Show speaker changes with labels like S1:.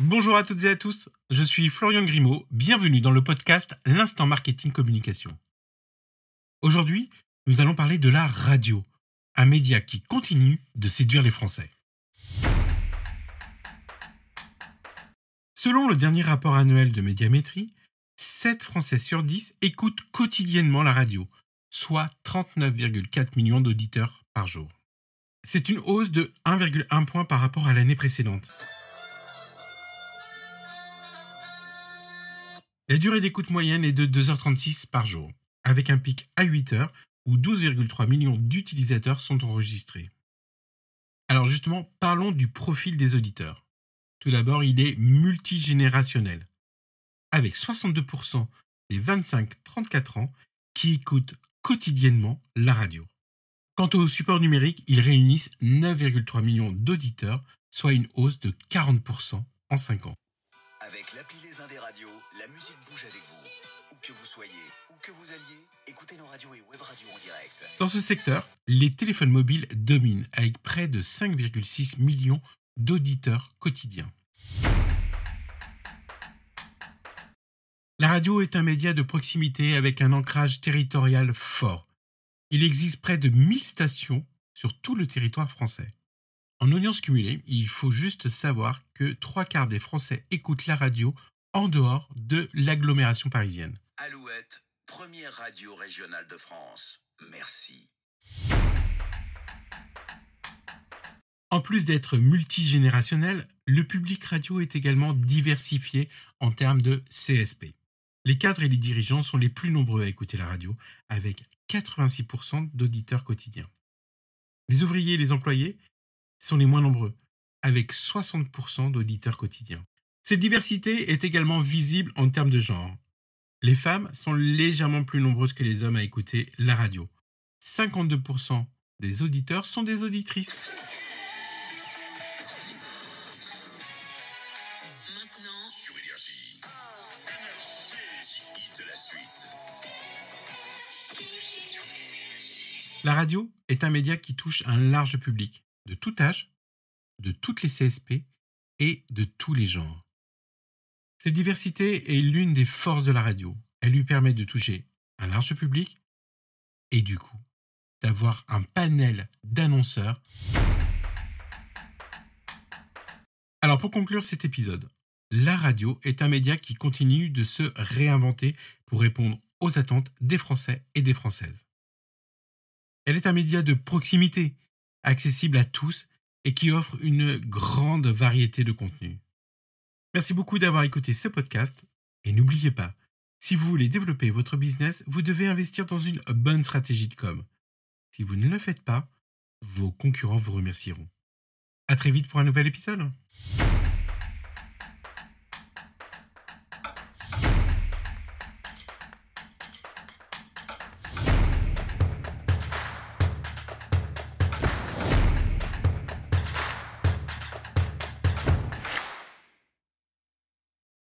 S1: Bonjour à toutes et à tous, je suis Florian Grimaud, bienvenue dans le podcast L'Instant Marketing Communication. Aujourd'hui, nous allons parler de la radio, un média qui continue de séduire les Français. Selon le dernier rapport annuel de Médiamétrie, 7 Français sur 10 écoutent quotidiennement la radio, soit 39,4 millions d'auditeurs par jour. C'est une hausse de 1,1 point par rapport à l'année précédente. La durée d'écoute moyenne est de 2h36 par jour, avec un pic à 8h où 12,3 millions d'utilisateurs sont enregistrés. Alors justement, parlons du profil des auditeurs. Tout d'abord, il est multigénérationnel, avec 62% des 25-34 ans qui écoutent quotidiennement la radio. Quant au support numérique, ils réunissent 9,3 millions d'auditeurs, soit une hausse de 40% en 5 ans.
S2: Avec l'appli Les la musique bouge avec vous. Où que vous soyez, où que vous alliez, écoutez nos radios et web radios en direct.
S1: Dans ce secteur, les téléphones mobiles dominent avec près de 5,6 millions d'auditeurs quotidiens. La radio est un média de proximité avec un ancrage territorial fort. Il existe près de 1000 stations sur tout le territoire français. En audience cumulée, il faut juste savoir que trois quarts des Français écoutent la radio en dehors de l'agglomération parisienne.
S2: Alouette, première radio régionale de France. Merci.
S1: En plus d'être multigénérationnel, le public radio est également diversifié en termes de CSP. Les cadres et les dirigeants sont les plus nombreux à écouter la radio, avec 86% d'auditeurs quotidiens. Les ouvriers et les employés sont les moins nombreux, avec 60% d'auditeurs quotidiens. Cette diversité est également visible en termes de genre. Les femmes sont légèrement plus nombreuses que les hommes à écouter la radio. 52% des auditeurs sont des auditrices.
S2: Maintenant, sur Énergie. Énergie de la suite.
S1: La radio est un média qui touche un large public, de tout âge, de toutes les CSP et de tous les genres. Cette diversité est l'une des forces de la radio. Elle lui permet de toucher un large public et du coup d'avoir un panel d'annonceurs. Alors pour conclure cet épisode, la radio est un média qui continue de se réinventer pour répondre aux attentes des Français et des Françaises. Elle est un média de proximité, accessible à tous et qui offre une grande variété de contenus. Merci beaucoup d'avoir écouté ce podcast et n'oubliez pas, si vous voulez développer votre business, vous devez investir dans une bonne stratégie de com. Si vous ne le faites pas, vos concurrents vous remercieront. À très vite pour un nouvel épisode.